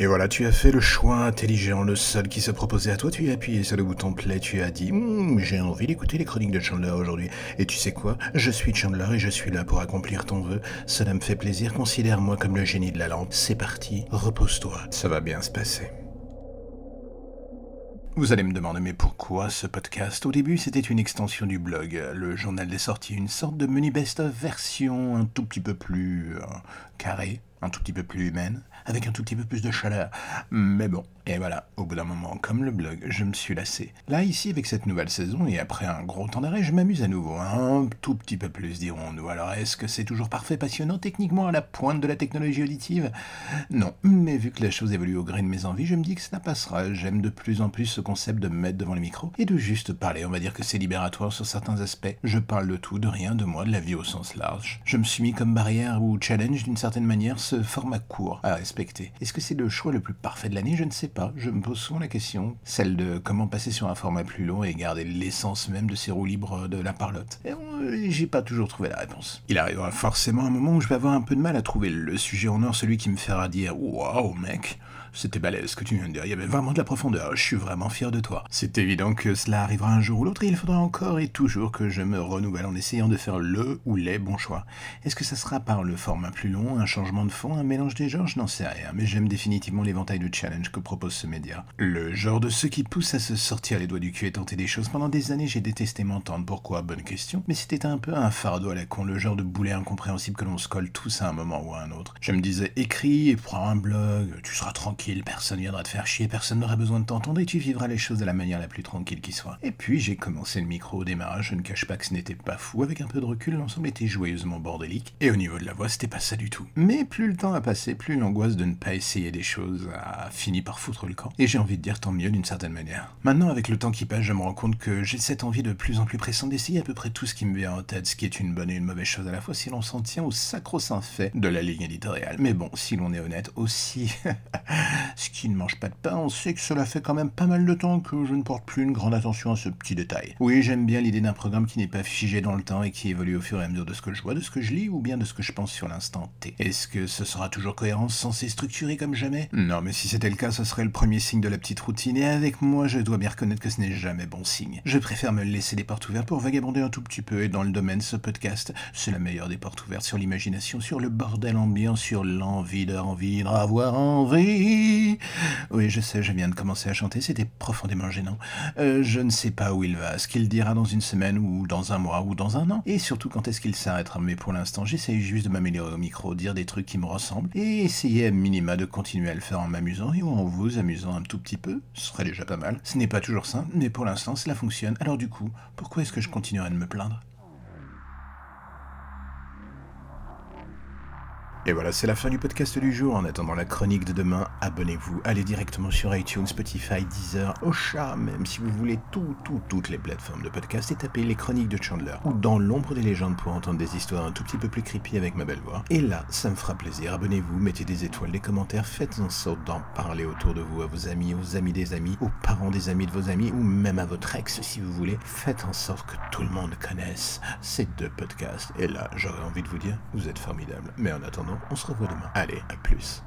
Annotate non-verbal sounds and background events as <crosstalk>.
Et voilà, tu as fait le choix intelligent, le seul qui se proposait à toi, tu as appuyé sur le bouton play, tu as dit Hum, j'ai envie d'écouter les chroniques de Chandler aujourd'hui. Et tu sais quoi? Je suis Chandler et je suis là pour accomplir ton vœu. Cela me fait plaisir, considère-moi comme le génie de la lampe. C'est parti, repose-toi, ça va bien se passer. Vous allez me demander mais pourquoi ce podcast? Au début c'était une extension du blog, le journal des sorties, une sorte de menu best-of version un tout petit peu plus euh, carré, un tout petit peu plus humaine, avec un tout petit peu plus de chaleur. Mais bon, et voilà, au bout d'un moment, comme le blog, je me suis lassé. Là, ici, avec cette nouvelle saison, et après un gros temps d'arrêt, je m'amuse à nouveau, un tout petit peu plus, dirons-nous. Alors, est-ce que c'est toujours parfait, passionnant, techniquement à la pointe de la technologie auditive? Non, mais vu que la chose évolue au gré de mes envies, je me dis que ça passera. J'aime de plus en plus ce concept de me mettre devant les micros et de juste parler. On va dire que c'est libératoire sur certains aspects. Je parle de tout, de rien, de moi, de la vie au sens large. Je me suis mis comme barrière ou challenge d'une certaine manière ce format court à respecter. Est-ce que c'est le choix le plus parfait de l'année? Je ne sais pas. Je me pose souvent la question, celle de comment passer sur un format plus long et garder l'essence même de ces roues libres de la parlotte. Et euh, j'ai pas toujours trouvé la réponse. Il arrivera forcément un moment où je vais avoir un peu de mal à trouver le sujet en or, celui qui me fera dire Waouh, mec, c'était balèze ce que tu viens de dire, il y avait vraiment de la profondeur, je suis vraiment fier de toi. C'est évident que cela arrivera un jour ou l'autre et il faudra encore et toujours que je me renouvelle en essayant de faire le ou les bons choix. Est-ce que ça sera par le format plus long, un changement de un mélange des genres Je n'en sais rien, mais j'aime définitivement l'éventail de challenge que propose ce média. Le genre de ceux qui poussent à se sortir les doigts du cul et tenter des choses. Pendant des années, j'ai détesté m'entendre. Pourquoi? Bonne question. Mais c'était un peu un fardeau à la con, le genre de boulet incompréhensible que l'on se colle tous à un moment ou à un autre. Je me disais, écris et prends un blog, tu seras tranquille personne viendra te faire chier, personne n'aura besoin de t'entendre et tu vivras les choses de la manière la plus tranquille qui soit. Et puis j'ai commencé le micro au démarrage, je ne cache pas que ce n'était pas fou, avec un peu de recul, l'ensemble était joyeusement bordélique, et au niveau de la voix, c'était pas ça du tout. Mais plus le temps a passé, plus l'angoisse de ne pas essayer des choses a fini par foutre le camp, et j'ai envie de dire tant mieux d'une certaine manière. Maintenant, avec le temps qui passe, je me rends compte que j'ai cette envie de plus en plus pressante d'essayer à peu près tout ce qui me vient en tête, ce qui est une bonne et une mauvaise chose à la fois si l'on s'en tient au sacro-saint fait de la ligne éditoriale. Mais bon, si l'on est honnête, aussi <laughs> ce qui ne mange pas de pain, on sait que cela fait quand même pas mal de temps que je ne porte plus une grande attention à ce petit détail. Oui, j'aime bien l'idée d'un programme qui n'est pas figé dans le temps et qui évolue au fur et à mesure de ce que je vois, de ce que je lis ou bien de ce que je pense sur l'instant T. Est-ce que ce sera toujours cohérent, censé structuré comme jamais Non, mais si c'était le cas, ce serait le premier signe de la petite routine et avec moi, je dois bien reconnaître que ce n'est jamais bon signe. Je préfère me laisser des portes ouvertes pour vagabonder un tout petit peu et dans le domaine ce podcast, c'est la meilleure des portes ouvertes sur l'imagination, sur le bordel ambiant, sur l'envie d'envie, d'avoir envie. Oui, je sais, je viens de commencer à chanter, c'était profondément gênant. Euh, je ne sais pas où il va, ce qu'il dira dans une semaine ou dans un mois ou dans un an, et surtout quand est-ce qu'il s'arrêtera? Mais pour l'instant, j'essaye juste de m'améliorer au micro, dire des trucs qui me et essayer à minima de continuer à le faire en m'amusant et en vous amusant un tout petit peu. Ce serait déjà pas mal. Ce n'est pas toujours simple, mais pour l'instant, cela fonctionne. Alors du coup, pourquoi est-ce que je continuerai de me plaindre? Et voilà, c'est la fin du podcast du jour. En attendant la chronique de demain, abonnez-vous. Allez directement sur iTunes, Spotify, Deezer, Ocha, même si vous voulez tout, tout, toutes les plateformes de podcast et tapez les chroniques de Chandler ou dans l'ombre des légendes pour entendre des histoires un tout petit peu plus creepy avec ma belle voix. Et là, ça me fera plaisir. Abonnez-vous, mettez des étoiles, des commentaires, faites en sorte d'en parler autour de vous, à vos amis, aux amis des amis, aux parents des amis de vos amis ou même à votre ex si vous voulez. Faites en sorte que tout le monde connaisse ces deux podcasts. Et là, j'aurais envie de vous dire, vous êtes formidables. Mais en attendant, on se revoit demain. Allez, à plus.